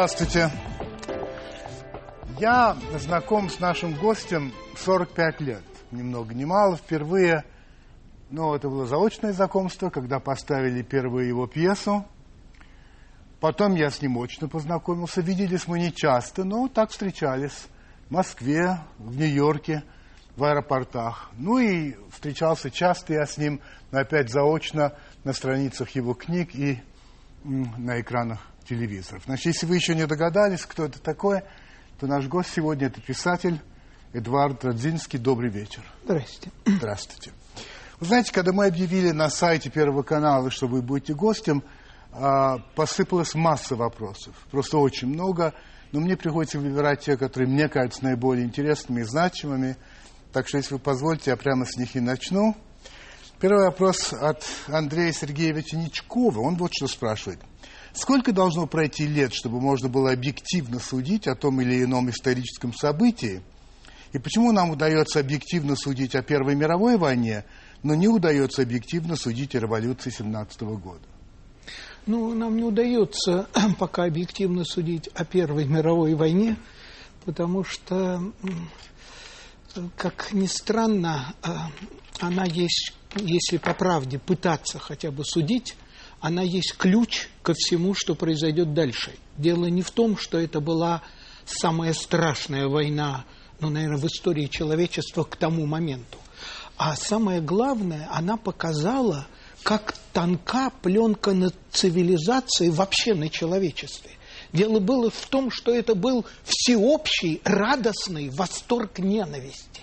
Здравствуйте. Я знаком с нашим гостем 45 лет. Ни много ни мало. Впервые, ну, это было заочное знакомство, когда поставили первую его пьесу. Потом я с ним очно познакомился. Виделись мы не часто, но так встречались. В Москве, в Нью-Йорке, в аэропортах. Ну и встречался часто я с ним, но опять заочно на страницах его книг и на экранах телевизоров. Значит, если вы еще не догадались, кто это такой, то наш гость сегодня это писатель Эдуард Радзинский. Добрый вечер. Здравствуйте. Здравствуйте. Вы знаете, когда мы объявили на сайте Первого канала, что вы будете гостем, а, посыпалась масса вопросов. Просто очень много. Но мне приходится выбирать те, которые мне кажутся наиболее интересными и значимыми. Так что, если вы позволите, я прямо с них и начну. Первый вопрос от Андрея Сергеевича Ничкова. Он вот что спрашивает. Сколько должно пройти лет, чтобы можно было объективно судить о том или ином историческом событии? И почему нам удается объективно судить о Первой мировой войне, но не удается объективно судить о революции 17 года? Ну, нам не удается пока объективно судить о Первой мировой войне, потому что, как ни странно, а, она есть, если по правде пытаться хотя бы судить, она есть ключ ко всему, что произойдет дальше. Дело не в том, что это была самая страшная война, ну, наверное, в истории человечества к тому моменту. А самое главное, она показала, как тонка пленка на цивилизации, вообще на человечестве. Дело было в том, что это был всеобщий, радостный восторг ненависти.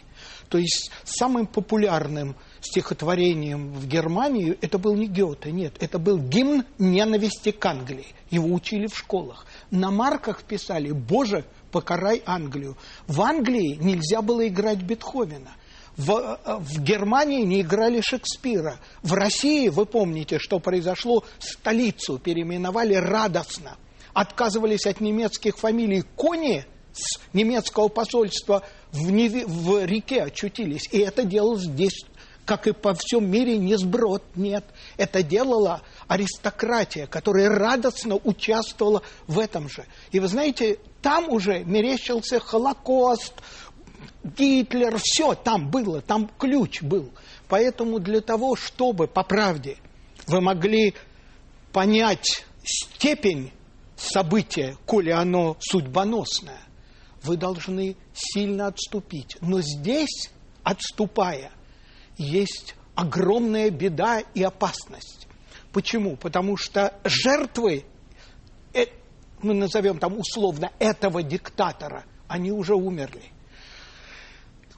То есть самым популярным стихотворением в Германию, это был не Гёте, нет, это был гимн ненависти к Англии. Его учили в школах. На марках писали «Боже, покарай Англию». В Англии нельзя было играть Бетховена. В, э, в Германии не играли Шекспира. В России, вы помните, что произошло, столицу переименовали радостно. Отказывались от немецких фамилий. Кони с немецкого посольства в, Неве, в реке очутились. И это делалось здесь как и по всем мире, не сброд, нет. Это делала аристократия, которая радостно участвовала в этом же. И вы знаете, там уже мерещился Холокост, Гитлер, все там было, там ключ был. Поэтому для того, чтобы, по правде, вы могли понять степень события, коли оно судьбоносное, вы должны сильно отступить. Но здесь, отступая, есть огромная беда и опасность. Почему? Потому что жертвы, э, мы назовем там условно этого диктатора, они уже умерли.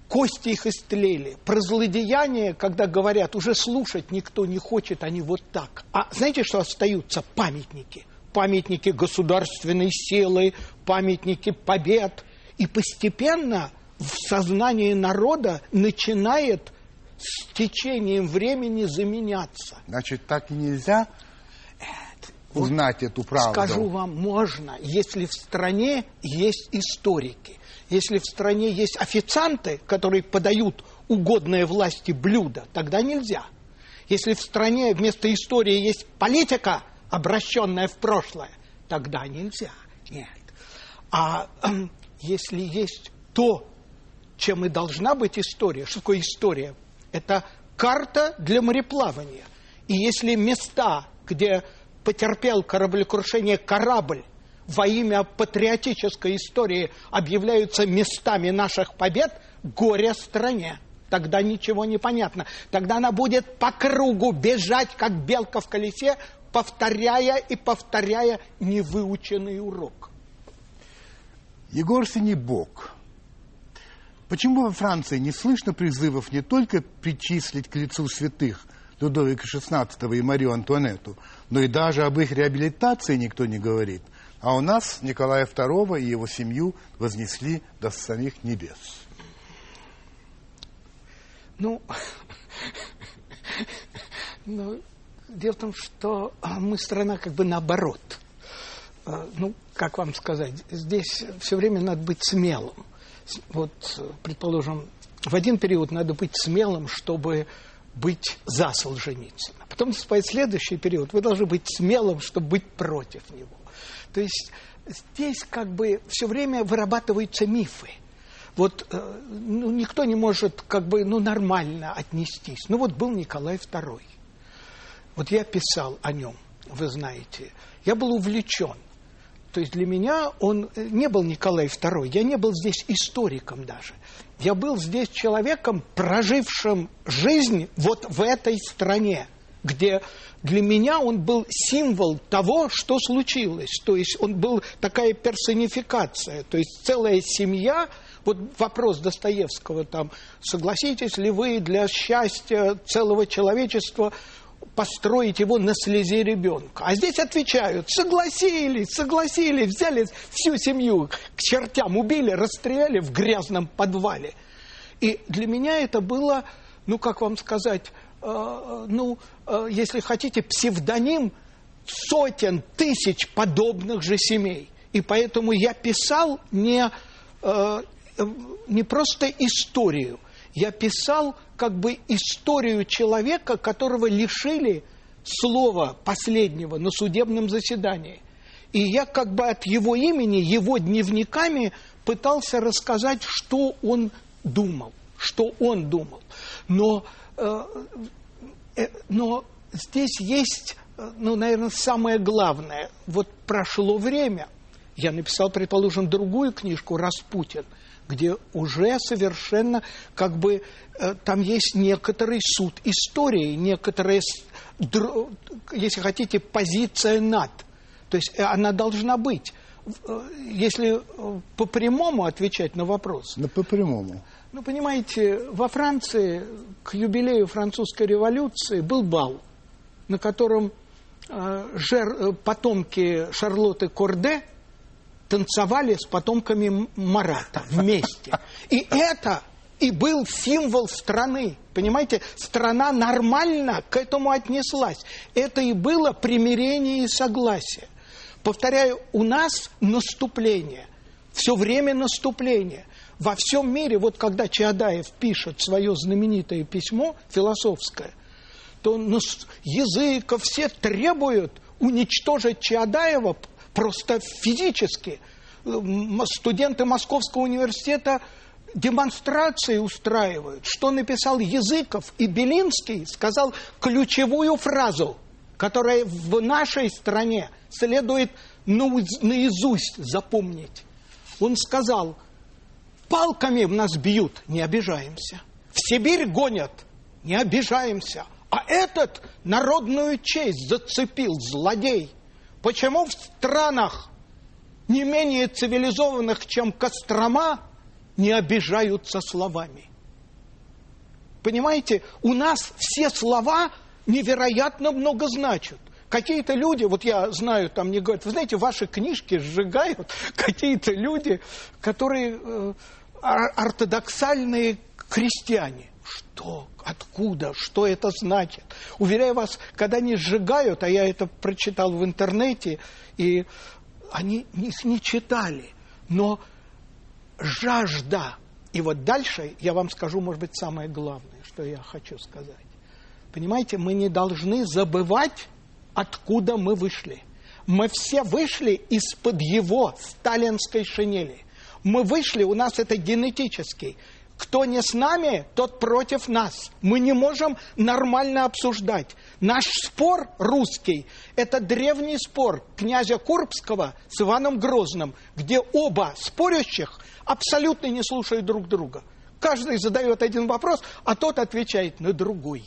Кости их истлели. Про злодеяние, когда говорят, уже слушать никто не хочет, они вот так. А знаете, что остаются? Памятники. Памятники государственной силы, памятники побед. И постепенно в сознании народа начинает с течением времени заменяться. Значит, так и нельзя узнать вот эту правду. Скажу вам, можно, если в стране есть историки, если в стране есть официанты, которые подают угодное власти блюдо, тогда нельзя. Если в стране вместо истории есть политика, обращенная в прошлое, тогда нельзя. Нет. А э, если есть то, чем и должна быть история, что такое история? Это карта для мореплавания. И если места, где потерпел кораблекрушение корабль, во имя патриотической истории объявляются местами наших побед, горе стране. Тогда ничего не понятно. Тогда она будет по кругу бежать, как белка в колесе, повторяя и повторяя невыученный урок. Егор Синебок Почему во Франции не слышно призывов не только причислить к лицу святых Людовика XVI и Марию Антуанетту, но и даже об их реабилитации никто не говорит, а у нас Николая II и его семью вознесли до самих небес? Ну, ну, дело в том, что мы страна как бы наоборот. А, ну, как вам сказать, здесь все время надо быть смелым вот, предположим, в один период надо быть смелым, чтобы быть за Солженицына. потом наступает следующий период. Вы должны быть смелым, чтобы быть против него. То есть здесь как бы все время вырабатываются мифы. Вот э, ну, никто не может как бы ну, нормально отнестись. Ну вот был Николай II. Вот я писал о нем, вы знаете. Я был увлечен. То есть для меня он э, не был Николай II, я не был здесь историком даже. Я был здесь человеком, прожившим жизнь вот в этой стране, где для меня он был символ того, что случилось. То есть он был такая персонификация. То есть целая семья, вот вопрос Достоевского там, согласитесь ли вы для счастья целого человечества построить его на слезе ребенка. А здесь отвечают, согласились, согласились, взяли всю семью к чертям, убили, расстреляли в грязном подвале. И для меня это было, ну, как вам сказать, э, ну, э, если хотите, псевдоним сотен, тысяч подобных же семей. И поэтому я писал не, э, не просто историю, я писал как бы историю человека, которого лишили слова последнего на судебном заседании. И я как бы от его имени, его дневниками пытался рассказать, что он думал, что он думал. Но, э, э, но здесь есть, э, ну, наверное, самое главное. Вот прошло время. Я написал, предположим, другую книжку «Распутин», где уже совершенно как бы э, там есть некоторый суд истории, некоторая, если хотите, позиция над. То есть э, она должна быть. Э, если по прямому отвечать на вопрос. Да по прямому. Ну, понимаете, во Франции к юбилею французской революции был бал, на котором жер, потомки Шарлотты Корде – танцевали с потомками Марата вместе. И это и был символ страны. Понимаете, страна нормально к этому отнеслась. Это и было примирение и согласие. Повторяю, у нас наступление. Все время наступление. Во всем мире, вот когда Чаадаев пишет свое знаменитое письмо философское, то языков все требуют уничтожить Чаадаева просто физически. Студенты Московского университета демонстрации устраивают. Что написал Языков и Белинский, сказал ключевую фразу, которая в нашей стране следует наизусть запомнить. Он сказал, палками в нас бьют, не обижаемся. В Сибирь гонят, не обижаемся. А этот народную честь зацепил, злодей. Почему в странах не менее цивилизованных, чем Кострома, не обижаются словами? Понимаете, у нас все слова невероятно много значат. Какие-то люди, вот я знаю, там мне говорят, вы знаете, ваши книжки сжигают какие-то люди, которые э, ортодоксальные крестьяне. Что? Откуда? Что это значит? Уверяю вас, когда они сжигают, а я это прочитал в интернете, и они их не читали, но жажда. И вот дальше я вам скажу, может быть, самое главное, что я хочу сказать. Понимаете, мы не должны забывать, откуда мы вышли. Мы все вышли из-под его сталинской шинели. Мы вышли, у нас это генетический. Кто не с нами, тот против нас. Мы не можем нормально обсуждать. Наш спор русский – это древний спор князя Курбского с Иваном Грозным, где оба спорящих абсолютно не слушают друг друга. Каждый задает один вопрос, а тот отвечает на другой.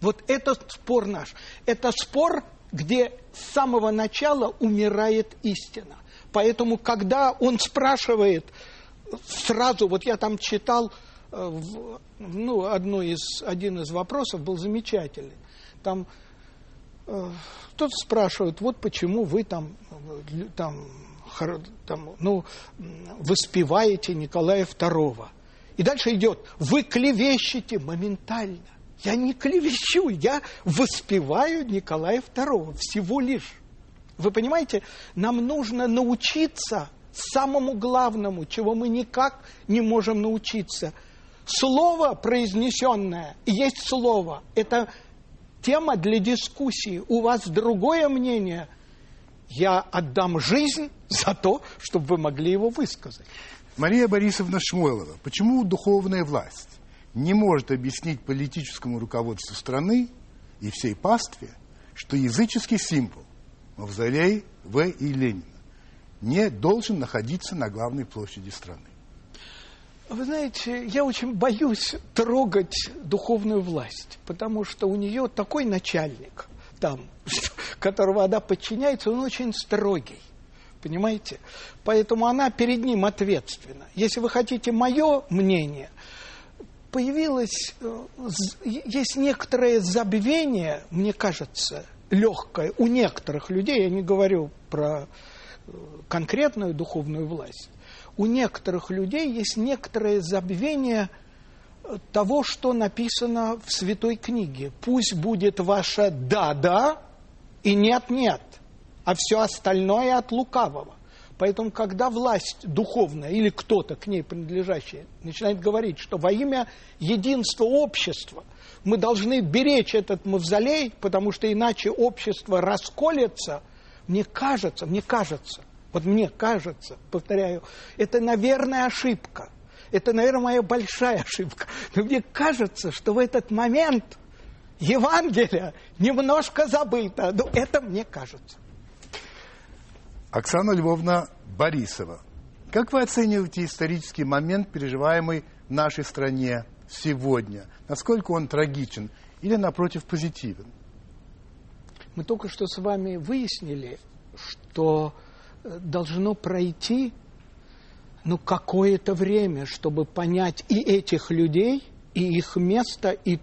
Вот этот спор наш. Это спор, где с самого начала умирает истина. Поэтому, когда он спрашивает, сразу, вот я там читал, э, ну, одно из, один из вопросов был замечательный. Там э, кто-то спрашивает, вот почему вы там, там, там ну, воспеваете Николая II. И дальше идет, вы клевещете моментально. Я не клевещу, я воспеваю Николая II всего лишь. Вы понимаете, нам нужно научиться самому главному, чего мы никак не можем научиться. Слово произнесенное, есть слово, это тема для дискуссии. У вас другое мнение. Я отдам жизнь за то, чтобы вы могли его высказать. Мария Борисовна Шмойлова, почему духовная власть не может объяснить политическому руководству страны и всей пастве, что языческий символ мавзолей В. и Ленина не должен находиться на главной площади страны? Вы знаете, я очень боюсь трогать духовную власть, потому что у нее такой начальник там, которого она подчиняется, он очень строгий. Понимаете? Поэтому она перед ним ответственна. Если вы хотите мое мнение, появилось, э, есть некоторое забвение, мне кажется, легкое у некоторых людей, я не говорю про конкретную духовную власть, у некоторых людей есть некоторое забвение того, что написано в Святой книге. Пусть будет ваше «да-да» и «нет-нет», а все остальное от лукавого. Поэтому, когда власть духовная или кто-то к ней принадлежащий начинает говорить, что во имя единства общества мы должны беречь этот мавзолей, потому что иначе общество расколется, мне кажется, мне кажется, вот мне кажется, повторяю, это, наверное, ошибка. Это, наверное, моя большая ошибка. Но мне кажется, что в этот момент Евангелие немножко забыто. Ну, это мне кажется. Оксана Львовна Борисова. Как вы оцениваете исторический момент, переживаемый в нашей стране сегодня? Насколько он трагичен или, напротив, позитивен? Мы только что с вами выяснили, что должно пройти ну, какое-то время, чтобы понять и этих людей, и их место, и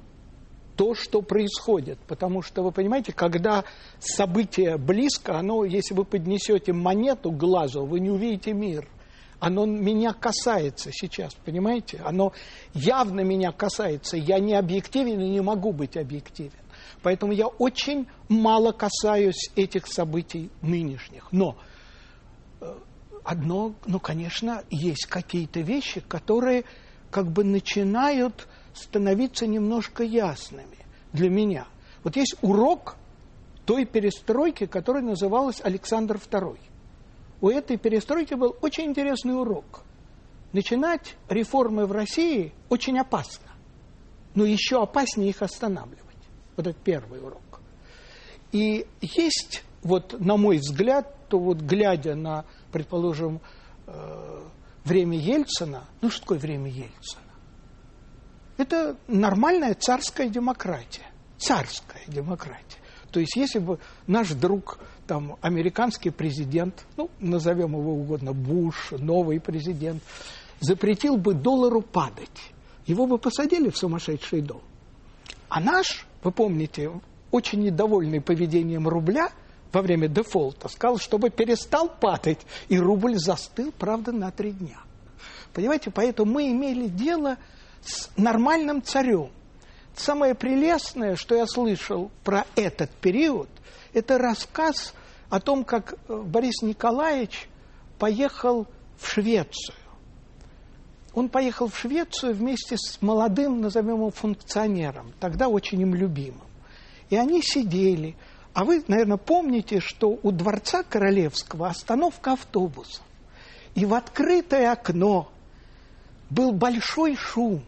то, что происходит. Потому что, вы понимаете, когда событие близко, оно, если вы поднесете монету к глазу, вы не увидите мир. Оно меня касается сейчас, понимаете? Оно явно меня касается. Я не объективен и не могу быть объективен. Поэтому я очень мало касаюсь этих событий нынешних. Но одно, ну, конечно, есть какие-то вещи, которые как бы начинают становиться немножко ясными для меня. Вот есть урок той перестройки, которая называлась Александр II. У этой перестройки был очень интересный урок. Начинать реформы в России очень опасно, но еще опаснее их останавливать. Вот это первый урок. И есть, вот на мой взгляд, то вот глядя на предположим, э, время Ельцина, ну что такое время Ельцина? Это нормальная царская демократия. Царская демократия. То есть, если бы наш друг, там, американский президент, ну, назовем его угодно, Буш, новый президент, запретил бы доллару падать, его бы посадили в сумасшедший дом. А наш, вы помните, очень недовольный поведением рубля – во время дефолта сказал, чтобы перестал падать, и рубль застыл, правда, на три дня. Понимаете, поэтому мы имели дело с нормальным царем. Самое прелестное, что я слышал про этот период, это рассказ о том, как э, Борис Николаевич поехал в Швецию. Он поехал в Швецию вместе с молодым, назовем его, функционером, тогда очень им любимым. И они сидели, а вы, наверное, помните, что у Дворца Королевского остановка автобуса. И в открытое окно был большой шум.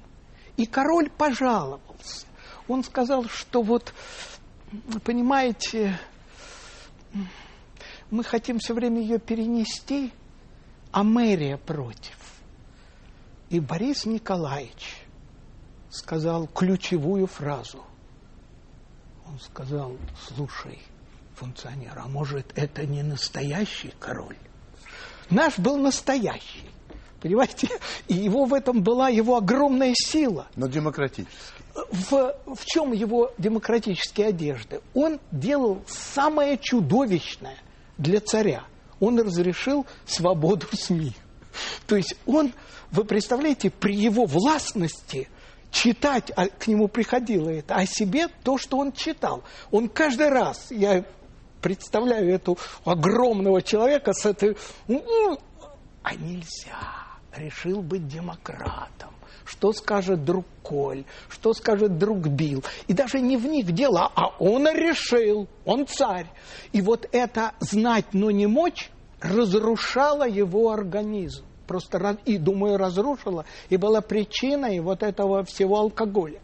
И король пожаловался. Он сказал, что вот, понимаете, мы хотим все время ее перенести, а мэрия против. И Борис Николаевич сказал ключевую фразу – он сказал, слушай, функционер, а может это не настоящий король? Наш был настоящий. Понимаете? И его в этом была его огромная сила. Но демократический. В, в чем его демократические одежды? Он делал самое чудовищное для царя. Он разрешил свободу СМИ. То есть он, вы представляете, при его властности читать, а к нему приходило это, о себе то, что он читал. Он каждый раз, я представляю эту огромного человека с этой... А нельзя. Решил быть демократом. что скажет друг Коль, что скажет друг Билл. И даже не в них дело, а он решил, он царь. И вот это знать, но не мочь разрушало его организм. Просто, и думаю, разрушила, и была причиной вот этого всего алкоголя.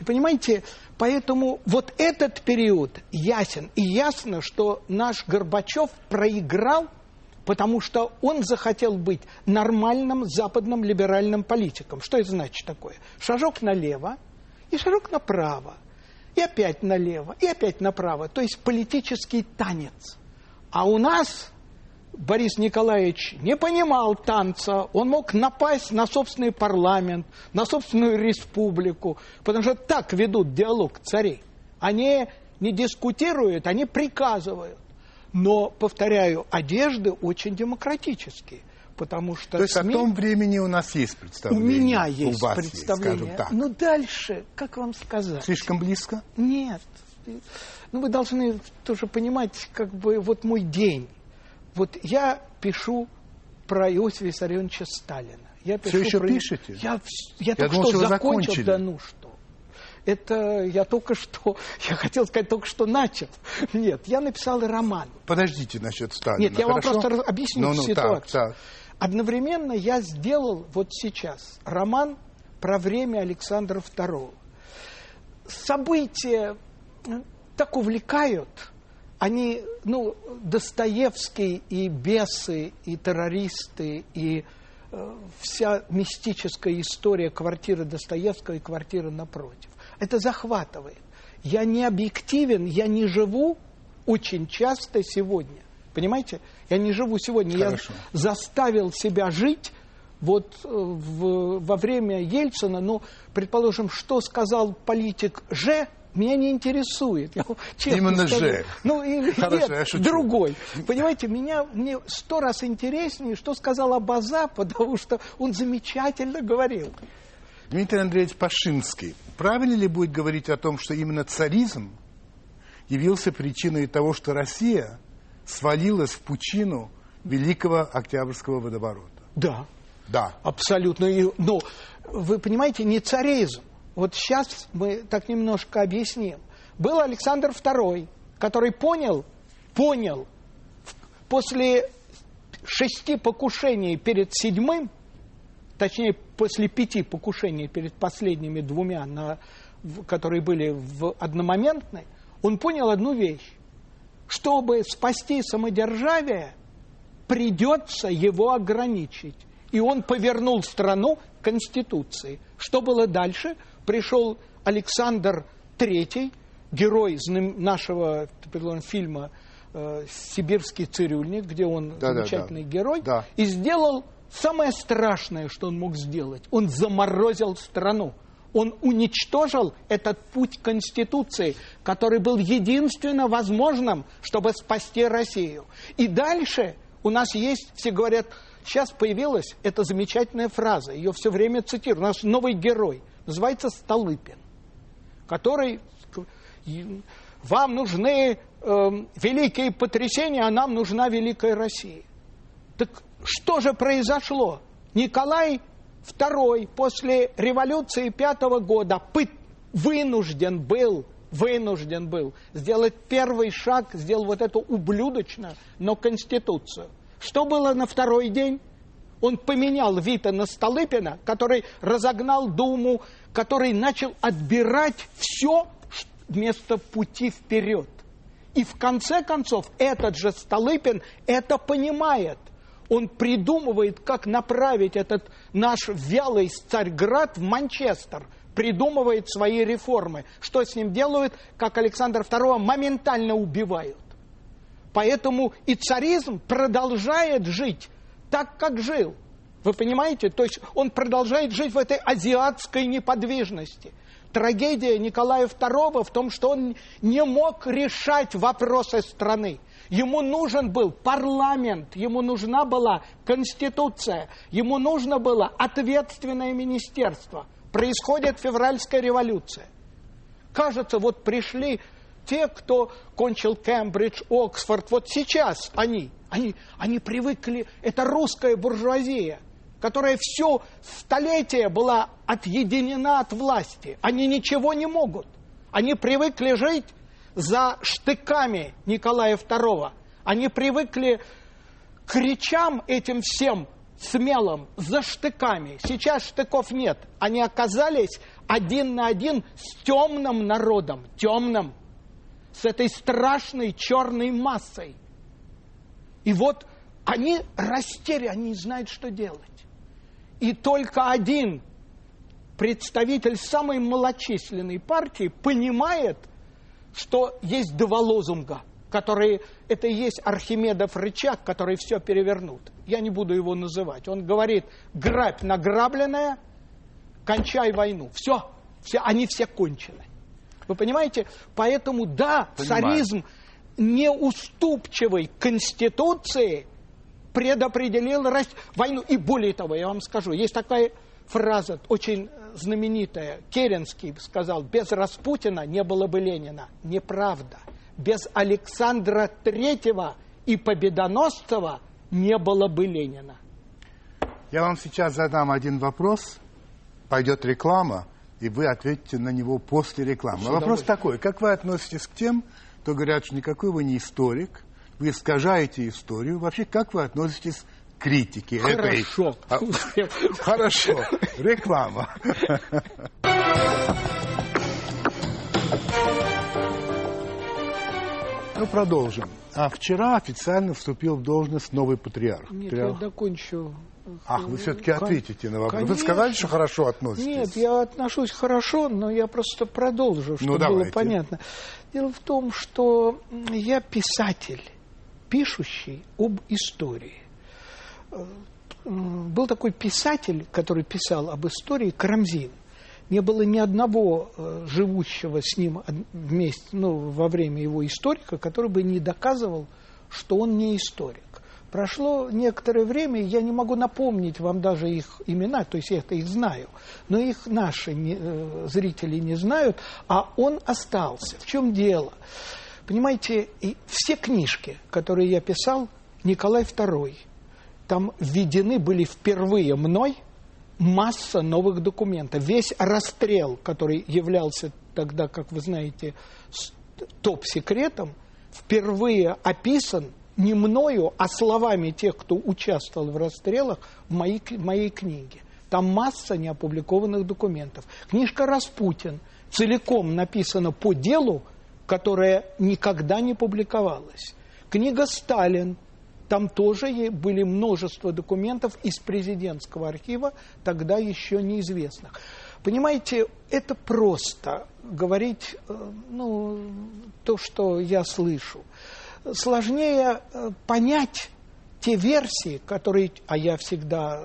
И понимаете, поэтому вот этот период ясен. И ясно, что наш Горбачев проиграл потому что он захотел быть нормальным западным либеральным политиком. Что это значит такое? Шажок налево и шажок направо, и опять налево, и опять направо. То есть политический танец. А у нас Борис Николаевич не понимал танца, он мог напасть на собственный парламент, на собственную республику, потому что так ведут диалог царей. Они не дискутируют, они приказывают. Но, повторяю, одежды очень демократические. Потому что То есть СМИ... о том времени у нас есть представление? У меня есть у вас представление. Есть, так. Но дальше, как вам сказать? Слишком близко? Нет. Ну, вы должны тоже понимать, как бы, вот мой день. Вот я пишу про Иосифа Виссарионовича Сталина. Я пишу Все еще про... пишете? Я, я, я только думал, что, что закончил, закончили. да ну что это я только что, я хотел сказать, только что начал. Нет, я написал роман. Подождите насчет Сталина. Нет, я Хорошо? вам просто объясню ну, ну, ситуацию. Так, так. Одновременно я сделал вот сейчас роман про время Александра II. События так увлекают, они, ну, Достоевский и бесы, и террористы, и э, вся мистическая история квартиры Достоевского и квартиры напротив. Это захватывает. Я не объективен, я не живу очень часто сегодня. Понимаете? Я не живу сегодня. Хорошо. Я заставил себя жить вот э, в, во время Ельцина, ну, предположим, что сказал политик Ж, меня не интересует. Я, Именно скажу. Ж. Ну, или Хорошо, нет, я шучу. другой. Понимаете, меня, мне сто раз интереснее, что сказал Абаза, потому что он замечательно говорил. Дмитрий Андреевич Пашинский, правильно ли будет говорить о том, что именно царизм явился причиной того, что Россия свалилась в пучину Великого Октябрьского водоворота? Да. Да. Абсолютно. Но вы понимаете, не царизм. Вот сейчас мы так немножко объясним. Был Александр II, который понял, понял, после шести покушений перед седьмым, точнее, после пяти покушений перед последними двумя, на, которые были в одномоментной, он понял одну вещь. Чтобы спасти самодержавие, придется его ограничить. И он повернул страну к Конституции. Что было дальше? Пришел Александр III, герой нашего фильма э, «Сибирский цирюльник», где он да, замечательный да, да. герой, да. и сделал Самое страшное, что он мог сделать, он заморозил страну. Он уничтожил этот путь Конституции, который был единственно возможным, чтобы спасти Россию. И дальше у нас есть, все говорят, сейчас появилась эта замечательная фраза, ее все время цитирую, у нас новый герой, называется Столыпин, который вам нужны э, великие потрясения, а нам нужна великая Россия. Так что же произошло? Николай II после революции пятого года вынужден был, вынужден был сделать первый шаг, сделал вот эту ублюдочную, но конституцию. Что было на второй день? Он поменял Вита на Столыпина, который разогнал Думу, который начал отбирать все вместо пути вперед. И в конце концов этот же Столыпин это понимает – он придумывает, как направить этот наш вялый Царьград в Манчестер, придумывает свои реформы. Что с ним делают, как Александр II моментально убивают. Поэтому и царизм продолжает жить так, как жил. Вы понимаете? То есть он продолжает жить в этой азиатской неподвижности. Трагедия Николая II в том, что он не мог решать вопросы страны. Ему нужен был парламент, ему нужна была конституция, ему нужно было ответственное министерство. Происходит февральская революция. Кажется, вот пришли те, кто кончил Кембридж, Оксфорд, вот сейчас они, они, они привыкли, это русская буржуазия. которая все столетие была отъединена от власти. Они ничего не могут. Они привыкли жить за штыками Николая II. Они привыкли к речам этим всем смелым, за штыками. Сейчас штыков нет. Они оказались один на один с темным народом, темным, с этой страшной черной массой. И вот они растеряны, они не знают, что делать. И только один представитель самой малочисленной партии понимает, что есть два лозунга, которые, это и есть Архимедов рычаг, который все перевернут. Я не буду его называть. Он говорит, грабь награбленное, кончай войну. Все, все они все кончены. Вы понимаете? Поэтому, да, Понимаю. царизм неуступчивой конституции предопределил войну. И более того, я вам скажу, есть такая фраза, очень знаменитая, Керенский сказал, без Распутина не было бы Ленина. Неправда. Без Александра Третьего и Победоносцева не было бы Ленина. Я вам сейчас задам один вопрос, пойдет реклама, и вы ответите на него после рекламы. Вопрос такой, как вы относитесь к тем, кто говорят, что никакой вы не историк, вы искажаете историю. Вообще, как вы относитесь к критике Хорошо. этой... А, хорошо. Реклама. Ну, продолжим. А вчера официально вступил в должность новый патриарх. Нет, патриарх. я докончу. Ах, вы все-таки ответите на вопрос. Конечно. Вы сказали, что хорошо относитесь? Нет, я отношусь хорошо, но я просто продолжу, чтобы ну, было понятно. Дело в том, что я писатель пишущий об истории. Э, был такой писатель, который писал об истории, Карамзин. Не было ни одного э, живущего с ним вместе, ну, во время его историка, который бы не доказывал, что он не историк. Прошло некоторое время, я не могу напомнить вам даже их имена, то есть я это их знаю, но их наши не, э, зрители не знают, а он остался. В чем дело? Понимаете, и все книжки, которые я писал, Николай II, там введены были впервые мной масса новых документов. Весь расстрел, который являлся тогда, как вы знаете, топ-секретом, впервые описан не мною, а словами тех, кто участвовал в расстрелах в моей, моей книге. Там масса неопубликованных документов. Книжка «Распутин» целиком написана по делу, которая никогда не публиковалась. Книга «Сталин», там тоже были множество документов из президентского архива, тогда еще неизвестных. Понимаете, это просто говорить э, ну, то, что я слышу. Сложнее э, понять те версии, которые, а я всегда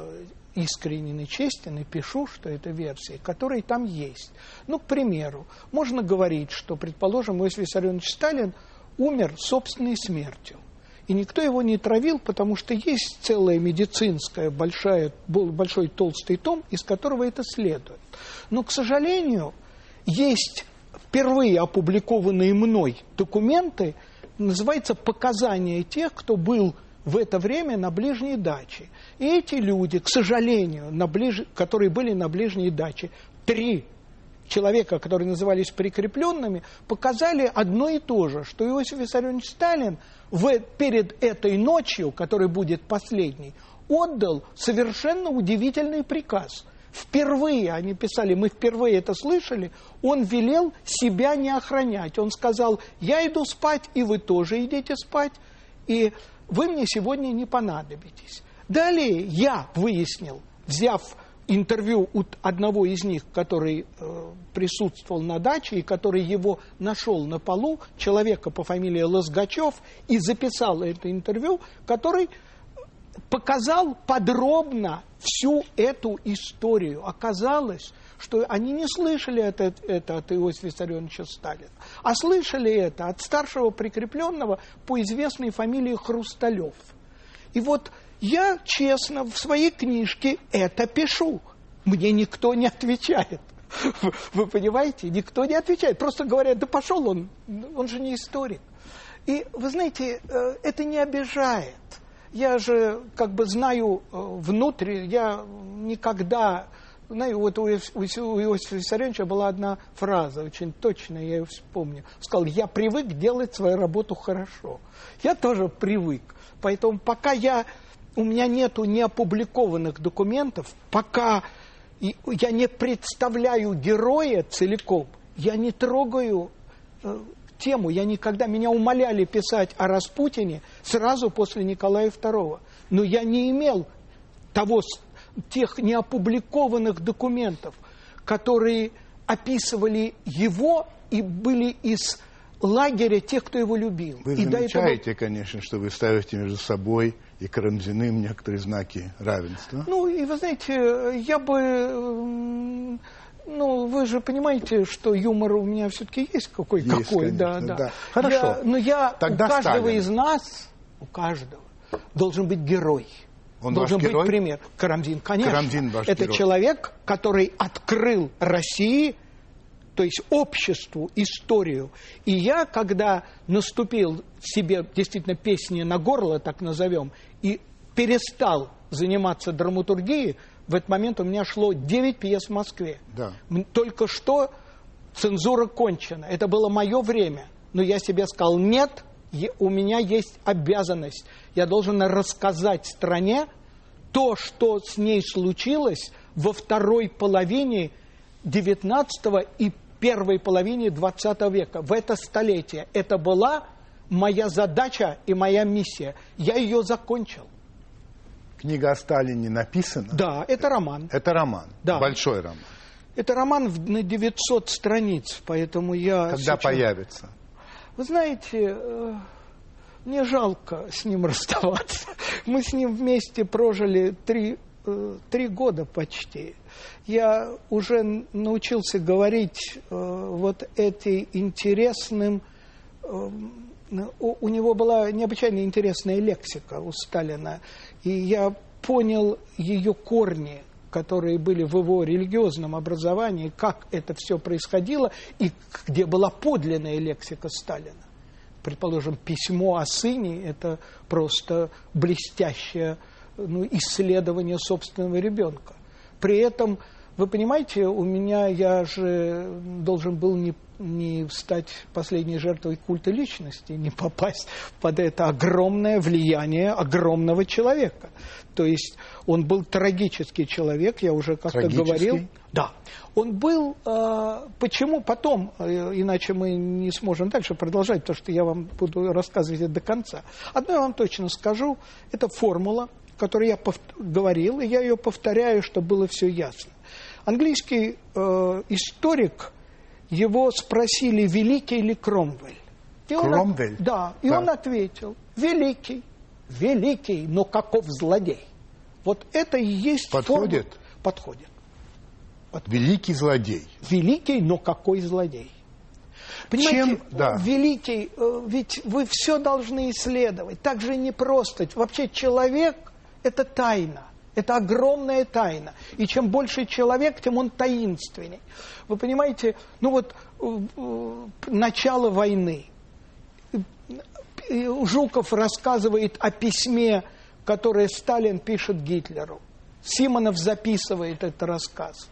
искренен и честен и пишу, что это версии, которые там есть. Ну, к примеру, можно говорить, что, предположим, Иосиф Виссарионович Сталин умер собственной смертью. И никто его не травил, потому что есть целая медицинская большая, большой толстый том, из которого это следует. Но, к сожалению, есть впервые опубликованные мной документы, называется «Показания тех, кто был в это время на ближней даче. И эти люди, к сожалению, на ближ... которые были на ближней даче, три человека, которые назывались прикрепленными, показали одно и то же, что Иосиф Виссарионович Сталин в, перед этой ночью, которая будет последней, отдал совершенно удивительный приказ. Впервые, они писали, мы впервые это слышали, он велел себя не охранять. Он сказал, я иду спать, и вы тоже идите спать, и вы мне сегодня не понадобитесь. Далее я выяснил, взяв интервью у одного из них, который э, присутствовал на даче и который его нашел на полу, человека по фамилии Лозгачев, и записал это интервью, который показал подробно всю эту историю. Оказалось, что они не слышали это, это от Иосифа Виссарионовича Сталина, а слышали это от старшего прикрепленного по известной фамилии Хрусталев. И вот я честно в своей книжке это пишу. Мне никто не отвечает. Вы понимаете? Никто не отвечает. Просто говорят, да пошел он, он же не историк. И вы знаете, э, это не обижает. Я же как бы знаю э, внутрь, я никогда... Знаю, вот у Иосифа Виссарионовича была одна фраза, очень точная, я ее вспомню. Сказал, я привык делать свою работу хорошо. Я тоже привык. Поэтому пока я, у меня нету неопубликованных документов, пока я не представляю героя целиком, я не трогаю э, тему. Я никогда, меня умоляли писать о Распутине сразу после Николая II. Но я не имел того, тех неопубликованных документов, которые описывали его и были из лагеря тех, кто его любил. Вы и замечаете, этого... конечно, что вы ставите между собой и Карамзиным некоторые знаки равенства. Ну, и вы знаете, я бы ну, вы же понимаете, что юмор у меня все-таки есть какой есть, какой, да, да. да. Хорошо. Я, но я Тогда у каждого Сталин. из нас, у каждого, должен быть герой. Он должен быть герой? пример. Карамзин, конечно. Карамзин ваш Это герой. человек, который открыл России, то есть обществу, историю. И я, когда наступил себе действительно песни на горло, так назовем, и перестал заниматься драматургией, в этот момент у меня шло 9 пьес в Москве. Да. Только что цензура кончена. Это было мое время. Но я себе сказал, нет, у меня есть обязанность. Я должен рассказать стране то, что с ней случилось во второй половине 19 и первой половине 20 века, в это столетие. Это была моя задача и моя миссия. Я ее закончил. Книга о Сталине написана? Да, это роман. Это роман, да. большой роман. Это роман на 900 страниц, поэтому я... Когда сейчас... появится? Вы знаете, э, мне жалко с ним расставаться. Мы с ним вместе прожили три, э, три года почти. Я уже научился говорить э, вот эти интересным... У него была необычайно интересная лексика у Сталина. И я понял ее корни, которые были в его религиозном образовании, как это все происходило, и где была подлинная лексика Сталина. Предположим, письмо о сыне – это просто блестящее ну, исследование собственного ребенка. При этом, вы понимаете, у меня, я же должен был не не стать последней жертвой культа личности, не попасть под это огромное влияние огромного человека. То есть он был трагический человек, я уже как-то говорил. Да. Он был... Э, почему потом, э, иначе мы не сможем дальше продолжать, потому что я вам буду рассказывать это до конца. Одно я вам точно скажу, это формула, которую я говорил, и я ее повторяю, чтобы было все ясно. Английский э, историк его спросили, великий ли Кромвель. И Кромвель? Он, да, и да. он ответил, великий, великий, но каков злодей. Вот это и есть Подходит? Форма. Подходит. Подходит. Великий злодей. Великий, но какой злодей. Понимаете, Чем? Да. великий, э, ведь вы все должны исследовать. Так же не просто. Вообще человек – это тайна. Это огромная тайна. И чем больше человек, тем он таинственней. Вы понимаете, ну вот начало войны. Жуков рассказывает о письме, которое Сталин пишет Гитлеру. Симонов записывает этот рассказ.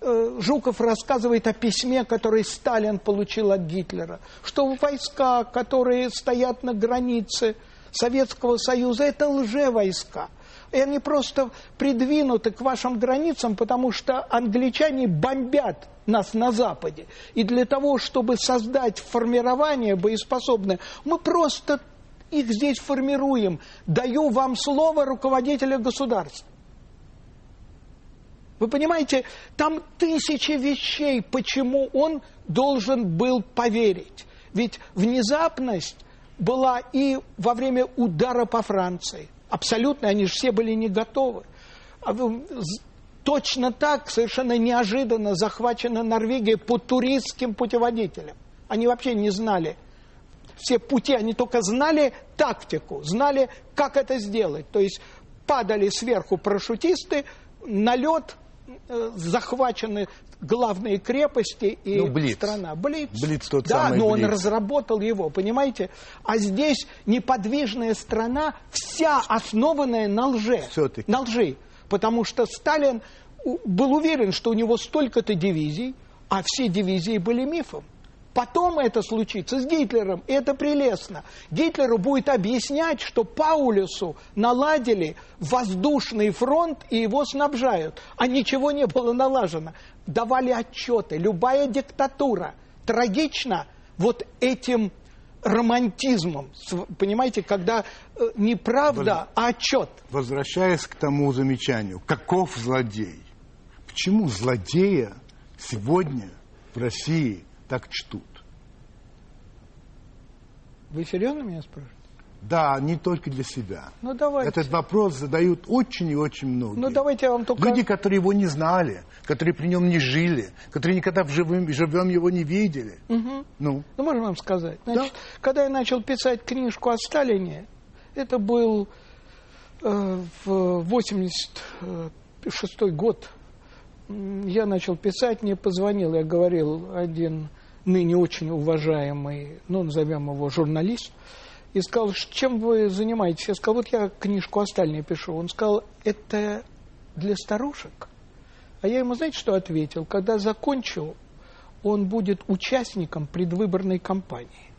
Жуков рассказывает о письме, которое Сталин получил от Гитлера, что войска, которые стоят на границе Советского Союза, это лже-войска. И они просто придвинуты к вашим границам, потому что англичане бомбят нас на Западе. И для того, чтобы создать формирование боеспособное, мы просто их здесь формируем. Даю вам слово руководителя государства. Вы понимаете, там тысячи вещей, почему он должен был поверить. Ведь внезапность была и во время удара по Франции. Абсолютно, они же все были не готовы. А точно так, совершенно неожиданно захвачена Норвегия по туристским путеводителям. Они вообще не знали все пути, они только знали тактику, знали, как это сделать. То есть падали сверху парашютисты, на лед э, захвачены главные крепости и ну, Блиц. страна. Блиц. Блиц тот да, самый но Блиц. он разработал его, понимаете? А здесь неподвижная страна, вся основанная на лже. Все-таки. На лжи. Потому что Сталин был уверен, что у него столько-то дивизий, а все дивизии были мифом. Потом это случится с Гитлером, и это прелестно. Гитлеру будет объяснять, что Паулюсу наладили воздушный фронт и его снабжают, а ничего не было налажено. Давали отчеты. Любая диктатура трагична вот этим романтизмом, понимаете, когда э, не правда, а отчет. Возвращаясь к тому замечанию, каков злодей? Почему злодея сегодня в России так чтут? Вы серьезно меня спрашиваете? Да, не только для себя. Ну, давайте. Этот вопрос задают очень и очень многие. Ну, давайте я вам только... Люди, которые его не знали, которые при нем не жили, которые никогда в живым, живем его не видели. Угу. Ну? Ну, можно вам сказать. Значит, Да. когда я начал писать книжку о Сталине, это был э, в 86 год. Я начал писать, мне позвонил, я говорил, один ныне очень уважаемый, ну, назовем его журналист, и сказал, «Ш- чем вы занимаетесь? Я сказал, вот я книжку о Сталине пишу. Он сказал, это для старушек. А я ему, знаете, что ответил? Когда закончу, он будет участником предвыборной кампании.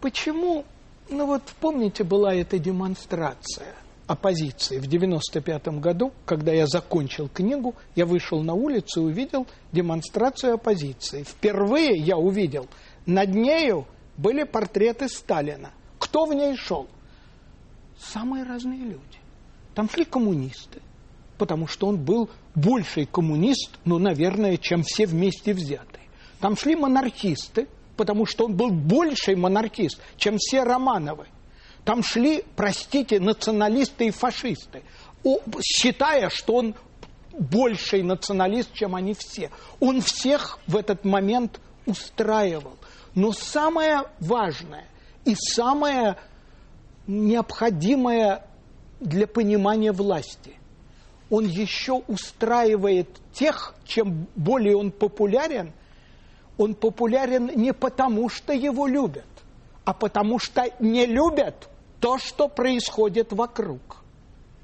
Почему? Ну вот помните, была эта демонстрация оппозиции в 95 году, когда я закончил книгу, я вышел на улицу и увидел демонстрацию оппозиции. Впервые я увидел, над нею были портреты Сталина. Кто в ней шел? Самые разные люди. Там шли коммунисты, потому что он был больший коммунист, ну, наверное, чем все вместе взятые. Там шли монархисты, потому что он был больший монархист, чем все Романовы. Там шли, простите, националисты и фашисты, считая, что он больший националист, чем они все. Он всех в этот момент устраивал. Но самое важное и самое необходимое для понимания власти, он еще устраивает тех, чем более он популярен, он популярен не потому, что его любят, а потому что не любят то, что происходит вокруг.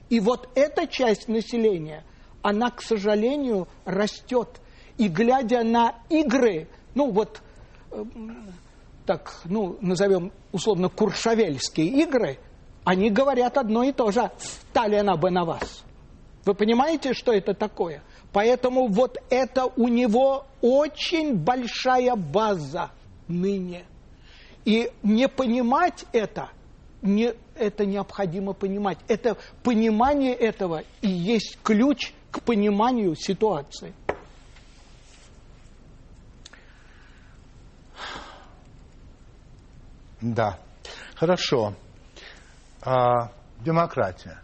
И вот эта часть населения, она, к сожалению, растет. И глядя на игры, ну вот, эм, так, ну, назовем условно куршавельские игры, они говорят одно и то же. Сталина бы на вас. Вы понимаете, что это такое? Поэтому вот это у него очень большая база ныне. И не понимать это, не, это необходимо понимать. Это понимание этого и есть ключ к пониманию ситуации. Да. Хорошо. А, демократия.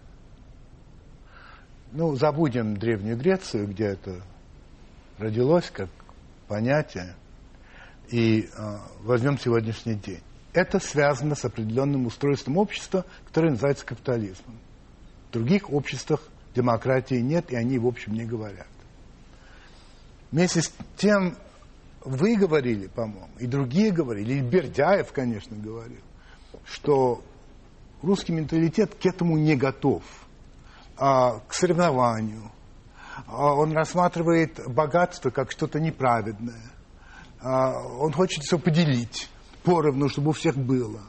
Ну, забудем Древнюю Грецию, где это родилось как понятие, и а, возьмем сегодняшний день. Это связано с определенным устройством общества, которое называется капитализмом. В других обществах демократии нет, и они, в общем, не говорят. Вместе с тем, вы говорили, по-моему, и другие говорили, и Бердяев, конечно, говорил, что русский менталитет к этому не готов, а, к соревнованию. А, он рассматривает богатство как что-то неправедное. А, он хочет все поделить поровну, чтобы у всех было.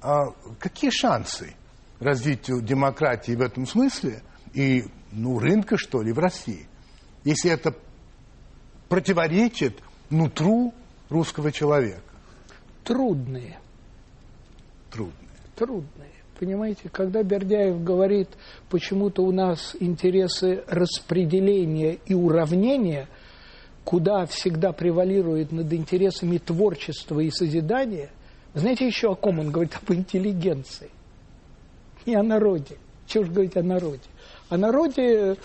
А какие шансы развитию демократии в этом смысле и ну, рынка, что ли, в России, если это противоречит нутру русского человека? Трудные. Трудно. трудные. Понимаете, когда Бердяев говорит, почему-то у нас интересы распределения и уравнения, куда всегда превалирует над интересами творчества и созидания, знаете еще о ком он говорит? Об интеллигенции. Не о народе. Чего же говорить о народе? О народе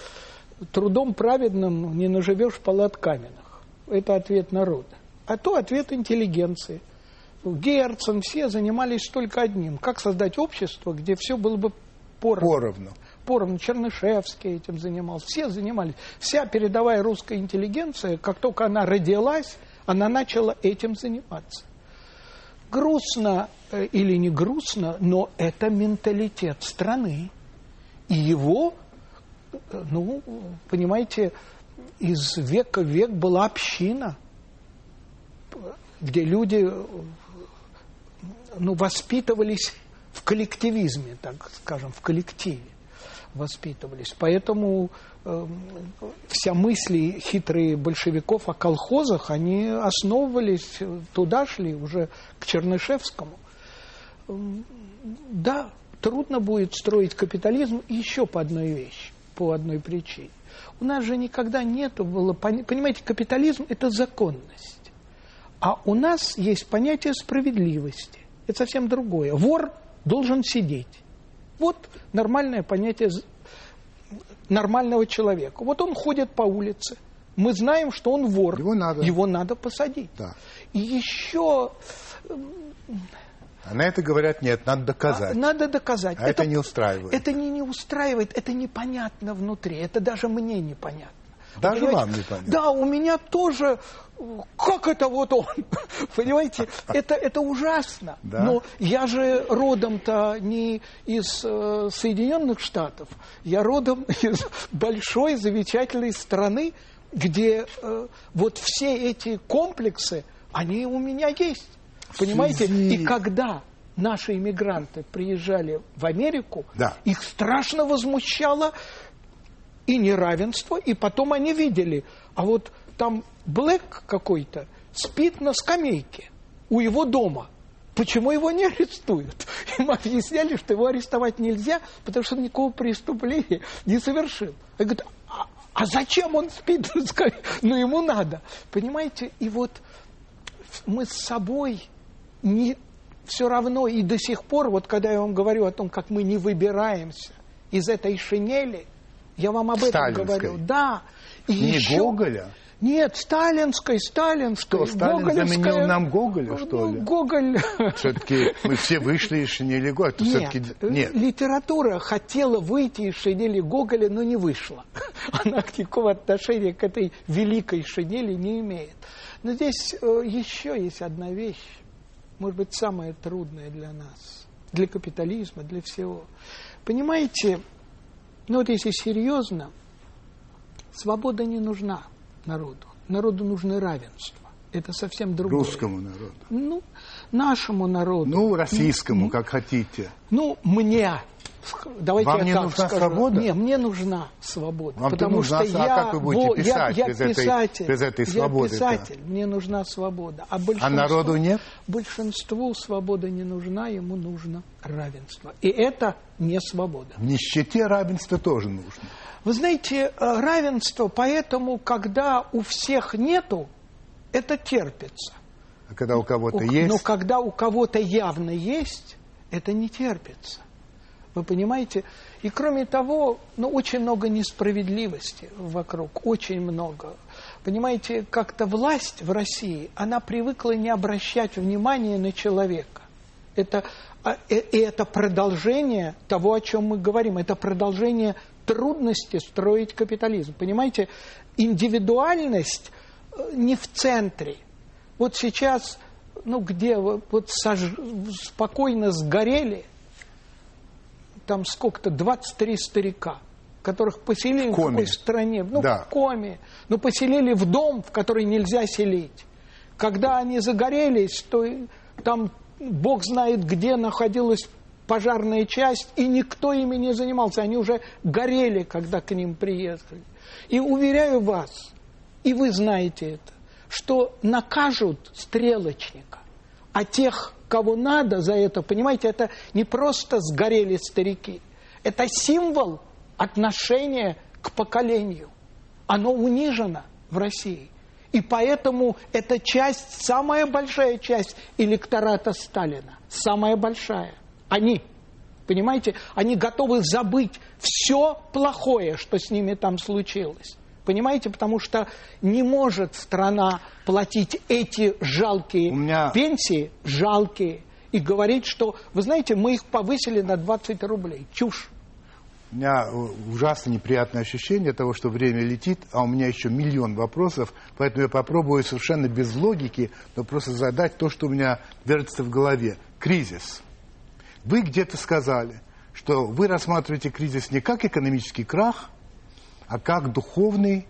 трудом праведным не наживешь палат каменных. Это ответ народа. А то ответ интеллигенции. Герцен, все занимались только одним. Как создать общество, где все было бы поровну. Поровну. пор Чернышевский этим занимался, все занимались. Вся передовая русская интеллигенция, как только она родилась, она начала этим заниматься. Грустно э, или не грустно, но это менталитет страны. И его, э, ну, понимаете, из века в век была община, где люди ну, воспитывались в коллективизме, так скажем, в коллективе воспитывались. Поэтому э, вся мысли хитрые большевиков о колхозах, они основывались, туда шли уже к Чернышевскому. Эм, да, трудно будет строить капитализм еще по одной вещи, по одной причине. У нас же никогда нету было, понимаете, капитализм – это законность. А у нас есть понятие справедливости. Это совсем другое. Вор должен сидеть. Вот нормальное понятие нормального человека. Вот он ходит по улице. Мы знаем, что он вор. Его надо, Его надо посадить. Да. И еще... А на это говорят, нет, надо доказать. А, надо доказать. А это, это не устраивает. Это не, не устраивает, это непонятно внутри. Это даже мне непонятно. Даже вам непонятно. Да, у меня тоже как это вот он? Понимаете, это, это ужасно. Да? Но я же родом-то не из э, Соединенных Штатов, я родом из большой замечательной страны, где э, вот все эти комплексы, они у меня есть. Понимаете? И когда наши иммигранты приезжали в Америку, да. их страшно возмущало и неравенство, и потом они видели, а вот там Блэк какой-то спит на скамейке у его дома. Почему его не арестуют? Им объясняли, что его арестовать нельзя, потому что он никакого преступления не совершил. Я говорю, а, а зачем он спит на скамейке? Ну, ему надо. Понимаете? И вот мы с собой не все равно и до сих пор, вот когда я вам говорю о том, как мы не выбираемся из этой шинели, я вам об этом говорю. Да. И не еще... Гоголя? Нет, сталинской, сталинской. Что, Сталин заменил нам Гоголя, что ну, ли? Гоголь... Все-таки мы все вышли из шинели Гоголя. Нет, нет, литература хотела выйти из шинели Гоголя, но не вышла. Она никакого отношения к этой великой шинели не имеет. Но здесь э, еще есть одна вещь, может быть, самая трудная для нас, для капитализма, для всего. Понимаете, ну вот если серьезно, свобода не нужна народу. Народу нужно равенство. Это совсем другое. Русскому народу. Ну, нашему народу. Ну, российскому, ну, как хотите. Ну, мне. Давайте Вам я не так нужна скажу. свобода? Не, мне нужна свобода. Вам потому нужна, что а я, как вы будете писать я, я без, писатель, этой, без этой свободы? Я писатель, мне нужна свобода. А, а народу нет? Большинству свобода не нужна, ему нужно равенство. И это не свобода. В нищете равенство тоже нужно. Вы знаете, э, равенство, поэтому, когда у всех нету, это терпится. А когда у кого-то есть? Но когда у кого-то явно есть, это не терпится. Вы понимаете? И кроме того, ну, очень много несправедливости вокруг, очень много. Понимаете, как-то власть в России, она привыкла не обращать внимания на человека. Это, а, и это продолжение того, о чем мы говорим. Это продолжение трудности строить капитализм. Понимаете, индивидуальность э, не в центре. Вот сейчас, ну где, вот сож... спокойно сгорели, там сколько-то, 23 старика, которых поселили в, в какой стране, ну да. в коме, но поселили в дом, в который нельзя селить. Когда они загорелись, то там Бог знает где находилась пожарная часть, и никто ими не занимался. Они уже горели, когда к ним приехали. И уверяю вас, и вы знаете это, что накажут стрелочника, а тех, кого надо за это, понимаете, это не просто сгорели старики, это символ отношения к поколению. Оно унижено в России. И поэтому эта часть, самая большая часть электората Сталина, самая большая, они, понимаете, они готовы забыть все плохое, что с ними там случилось. Понимаете, потому что не может страна платить эти жалкие меня... пенсии, жалкие, и говорить, что, вы знаете, мы их повысили на 20 рублей. Чушь. у меня э, ужасно неприятное ощущение того, что время летит, а у меня еще миллион вопросов, поэтому я попробую совершенно без логики, но просто задать то, что у меня вертится в голове. Кризис. Вы где-то сказали, что вы рассматриваете кризис не как экономический крах, а как духовный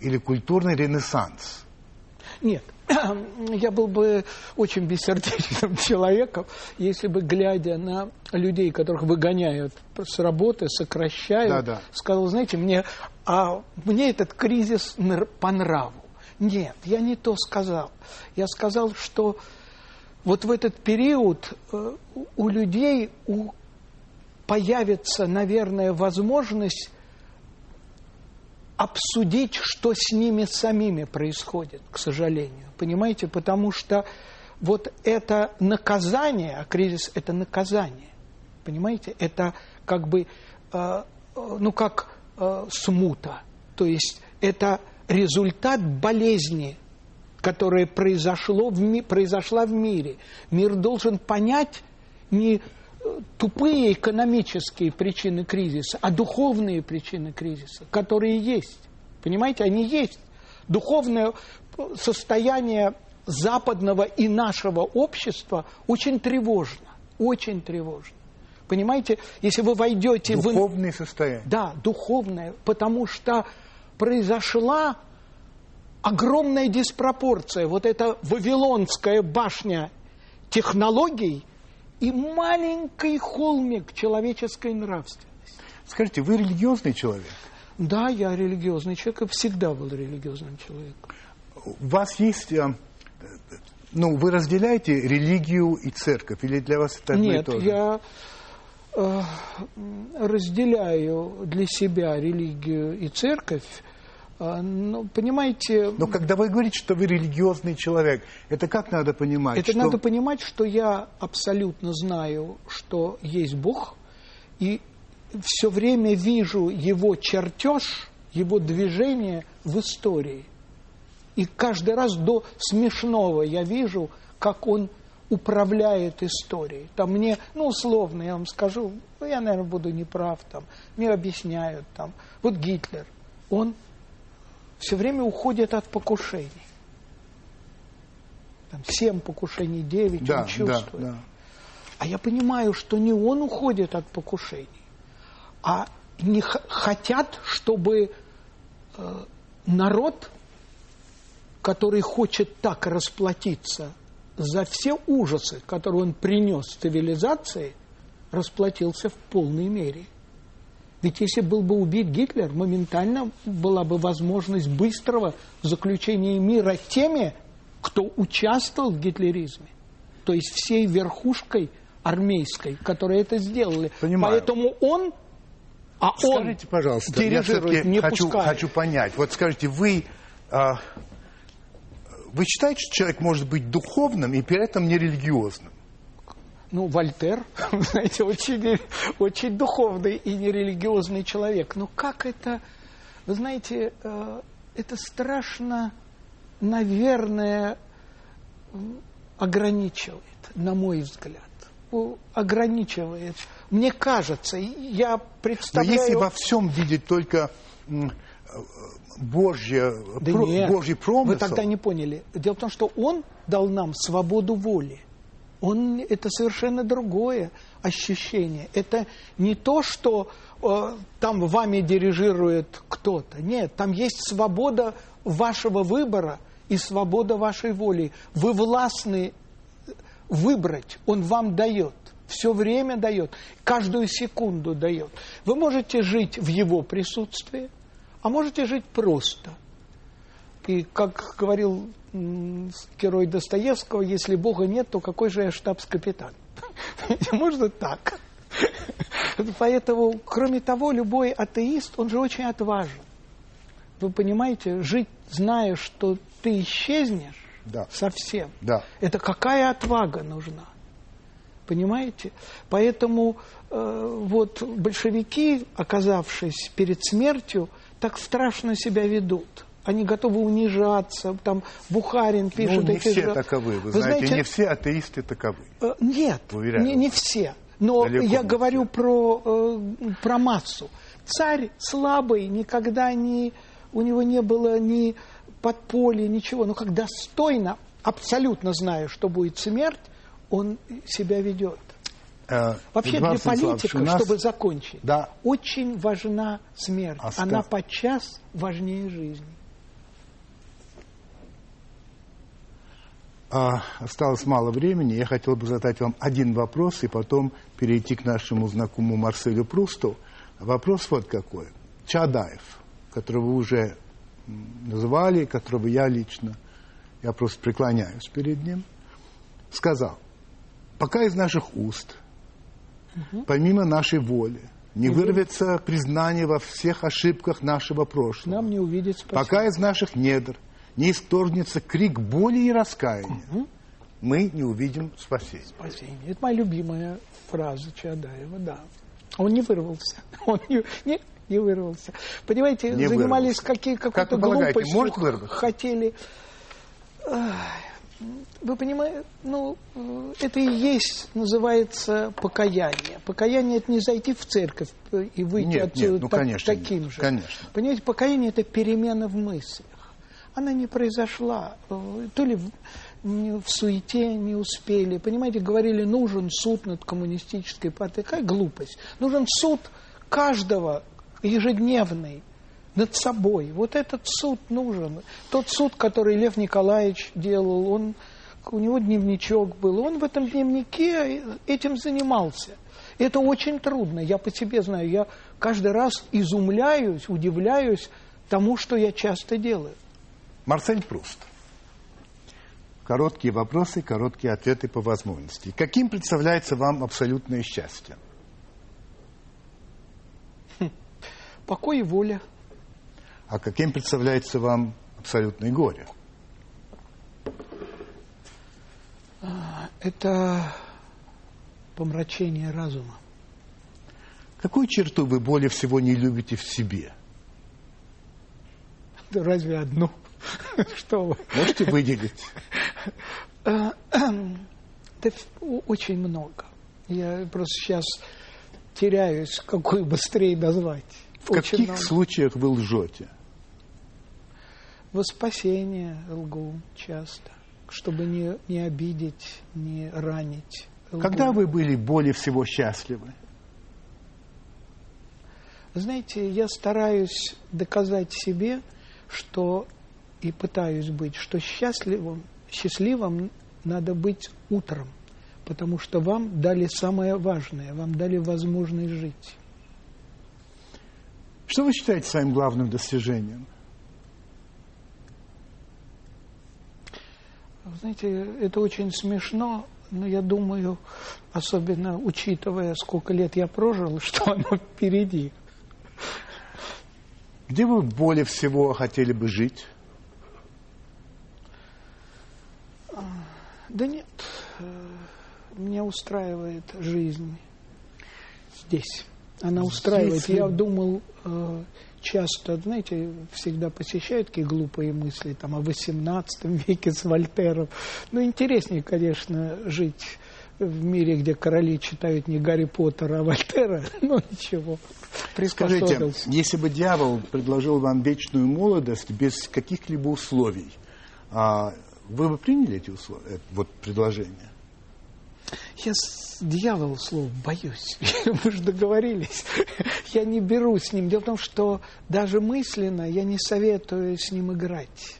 или культурный ренессанс. Нет, я был бы очень бессердечным человеком, если бы, глядя на людей, которых выгоняют с работы, сокращают, да, да. сказал, знаете, мне, а мне этот кризис по нраву. Нет, я не то сказал. Я сказал, что вот в этот период э, у людей у, появится, наверное, возможность обсудить, что с ними самими происходит, к сожалению. Понимаете? Потому что вот это наказание, а кризис – это наказание. Понимаете? Это как бы, э, ну как э, смута. То есть это результат болезни, которая произошло в ми- произошла в мире. Мир должен понять не тупые экономические причины кризиса, а духовные причины кризиса, которые есть. Понимаете, они есть. Духовное состояние западного и нашего общества очень тревожно. Очень тревожно. Понимаете, если вы войдете в... Духовное состояние. Да, духовное, потому что произошла огромная диспропорция. Вот эта Вавилонская башня технологий – и маленький холмик человеческой нравственности. Скажите, вы религиозный человек? Да, я религиозный человек и всегда был религиозным человеком. У вас есть, э, ну, вы разделяете религию и церковь, или для вас это одно Нет, и то же? я э, разделяю для себя религию и церковь, ну, понимаете... Но когда вы говорите, что вы религиозный человек, это как надо понимать? Это что... надо понимать, что я абсолютно знаю, что есть Бог, и все время вижу его чертеж, его движение в истории. И каждый раз до смешного я вижу, как он управляет историей. Там мне, ну, условно, я вам скажу, ну, я, наверное, буду неправ, там, мне объясняют, там, вот Гитлер, он все время уходит от покушений. Там семь покушений, девять, да, он чувствует. Да, да. А я понимаю, что не он уходит от покушений, а не хотят, чтобы э, народ, который хочет так расплатиться за все ужасы, которые он принес цивилизации, расплатился в полной мере. Ведь если был бы убит Гитлер, моментально была бы возможность быстрого заключения мира теми, кто участвовал в гитлеризме. То есть всей верхушкой армейской, которые это сделали. Понимаю. Поэтому он, а скажите, он пожалуйста, дирижирует, я не хочу, пускает. хочу понять. Вот скажите, вы, а, вы считаете, что человек может быть духовным и при этом нерелигиозным? Ну, Вольтер, знаете, очень, очень духовный и нерелигиозный человек. Но как это, вы знаете, э, это страшно, наверное, ограничивает, на мой взгляд. Ограничивает. Мне кажется, я представляю... Но если во всем видеть только Божье, да про, нет, Божий промысел... Вы тогда не поняли. Дело в том, что Он дал нам свободу воли он, это совершенно другое ощущение. Это не то, что э, там вами дирижирует кто-то. Нет, там есть свобода вашего выбора и свобода вашей воли. Вы властны выбрать, он вам дает. Все время дает, каждую секунду дает. Вы можете жить в его присутствии, а можете жить просто. И, как говорил герой Достоевского, если Бога нет, то какой же я штабс-капитан? Можно так. Поэтому, кроме того, любой атеист, он же очень отважен. Вы понимаете, жить, зная, что ты исчезнешь да. совсем, да. это какая отвага нужна? Понимаете? Поэтому э, вот большевики, оказавшись перед смертью, так страшно себя ведут они готовы унижаться. Там Бухарин пишет... Ну, не все таковы, вы, вы знаете, знаете, не все атеисты таковы. Э, нет, не, не все. Но Далеко я говорю про, э, про массу. Царь слабый, никогда не, у него не было ни подполья, ничего. Но когда достойно, абсолютно зная, что будет смерть, он себя ведет. Э, Вообще для политика, нас... чтобы закончить, да. очень важна смерть. А Она подчас важнее жизни. А, осталось мало времени. Я хотел бы задать вам один вопрос и потом перейти к нашему знакомому Марселю Прусту. Вопрос вот какой. Чадаев, которого вы уже называли, которого я лично, я просто преклоняюсь перед ним, сказал, пока из наших уст угу. помимо нашей воли, не вырвется признание во всех ошибках нашего прошлого. Нам не увидеть. Пока из наших недр не исторгнется крик боли и раскаяния, угу. мы не увидим спасения. Спасение. Это моя любимая фраза Чадаева, да. Он не вырвался. Он не, не, не вырвался. Понимаете, не занимались какие, какой-то как глупостью. Может вырваться? Хотели... Вы понимаете, ну, это и есть, называется, покаяние. Покаяние – это не зайти в церковь и выйти нет, отсюда нет, ну, так, конечно, таким нет, же. Конечно. Понимаете, покаяние – это перемена в мыслях. Она не произошла. Э, то ли в, в суете не успели. Понимаете, говорили, нужен суд над коммунистической партией. Какая глупость. Нужен суд каждого ежедневный над собой. Вот этот суд нужен. Тот суд, который Лев Николаевич делал, он, у него дневничок был, он в этом дневнике этим занимался. Это очень трудно, я по себе знаю. Я каждый раз изумляюсь, удивляюсь тому, что я часто делаю. Марсель Пруст. Короткие вопросы, короткие ответы по возможности. Каким представляется вам абсолютное счастье? Хм. Покой и воля. А каким представляется вам абсолютное горе? Это помрачение разума. Какую черту вы более всего не любите в себе? Да разве одну? Что вы? Можете выделить? Да очень много. Я просто сейчас теряюсь, какую быстрее назвать. В очень каких много. случаях вы лжете? во спасение лгу часто, чтобы не, не обидеть, не ранить. Лгу. Когда вы были более всего счастливы? Знаете, я стараюсь доказать себе, что и пытаюсь быть, что счастливым, счастливым надо быть утром, потому что вам дали самое важное, вам дали возможность жить. Что вы считаете своим главным достижением? Знаете, это очень смешно, но я думаю, особенно учитывая, сколько лет я прожил, что оно впереди. Где вы более всего хотели бы жить? Да нет, э, меня устраивает жизнь здесь. Она устраивает. Здесь я думал, э, часто, знаете, всегда посещают такие глупые мысли там, о XVIII веке с Вольтером. Ну, интереснее, конечно, жить в мире, где короли читают не Гарри Поттера, а Вольтера, но ничего, Скажите, если бы дьявол предложил вам вечную молодость без каких-либо условий, а вы бы приняли эти условия, вот предложение? Я с дьявола слов боюсь. Мы же договорились. Я не беру с ним. Дело в том, что даже мысленно я не советую с ним играть.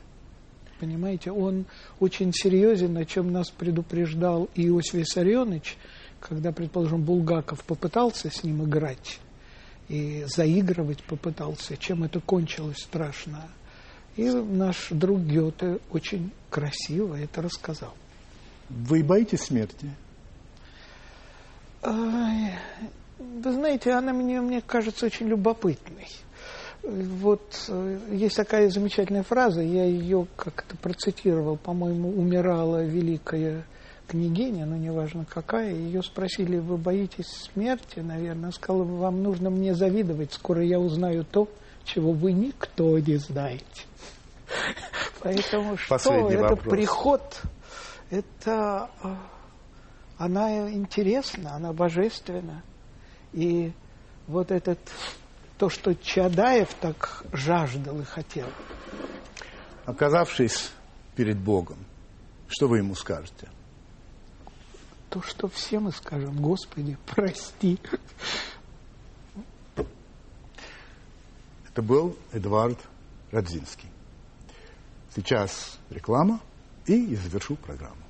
Понимаете, он очень серьезен, о чем нас предупреждал Иосиф Виссарионович, когда, предположим, Булгаков попытался с ним играть и заигрывать попытался, чем это кончилось страшно. И наш друг Гёте очень красиво это рассказал. Вы боитесь смерти? Вы знаете, она мне, мне кажется очень любопытной. Вот э, есть такая замечательная фраза, я ее как-то процитировал, по-моему, умирала великая княгиня, но неважно какая, ее спросили, вы боитесь смерти, наверное, она сказала, вам нужно мне завидовать, скоро я узнаю то, чего вы никто не знаете. Поэтому что, это приход, это а, она интересна, она божественна. И вот этот, то, что Чадаев так жаждал и хотел. Оказавшись перед Богом, что вы ему скажете? То, что все мы скажем, Господи, прости. Это был Эдуард Радзинский. Сейчас реклама, и я завершу программу.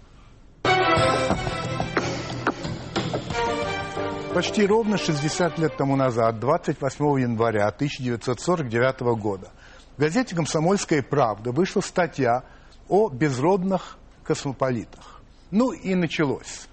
Почти ровно 60 лет тому назад, 28 января 1949 года, в газете «Комсомольская правда» вышла статья о безродных космополитах. Ну и началось.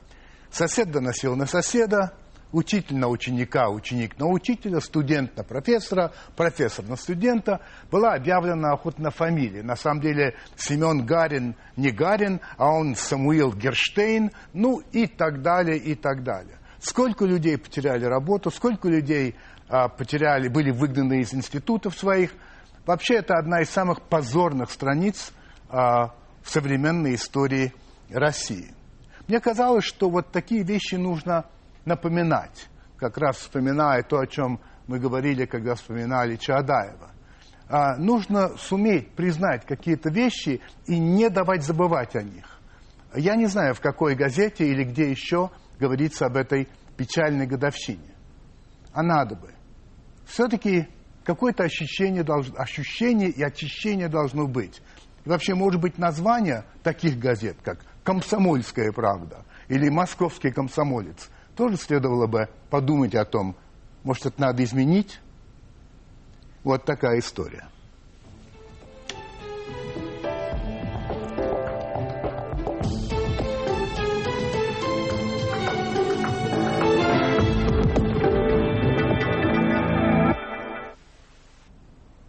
Сосед доносил на соседа, учитель на ученика, ученик на учителя, студент на профессора, профессор на студента, была объявлена охота на фамилии. На самом деле Семен Гарин не Гарин, а он Самуил Герштейн, ну и так далее, и так далее. Сколько людей потеряли работу, сколько людей а, потеряли, были выгнаны из институтов своих. Вообще это одна из самых позорных страниц а, в современной истории России. Мне казалось, что вот такие вещи нужно напоминать, как раз вспоминая то, о чем мы говорили, когда вспоминали Чаадаева. А, нужно суметь признать какие-то вещи и не давать забывать о них. Я не знаю, в какой газете или где еще говорится об этой печальной годовщине. А надо бы. Все-таки какое-то ощущение, долж... ощущение и очищение должно быть. И вообще, может быть, название таких газет, как «Комсомольская правда» или «Московский комсомолец», тоже следовало бы подумать о том, может, это надо изменить. Вот такая история.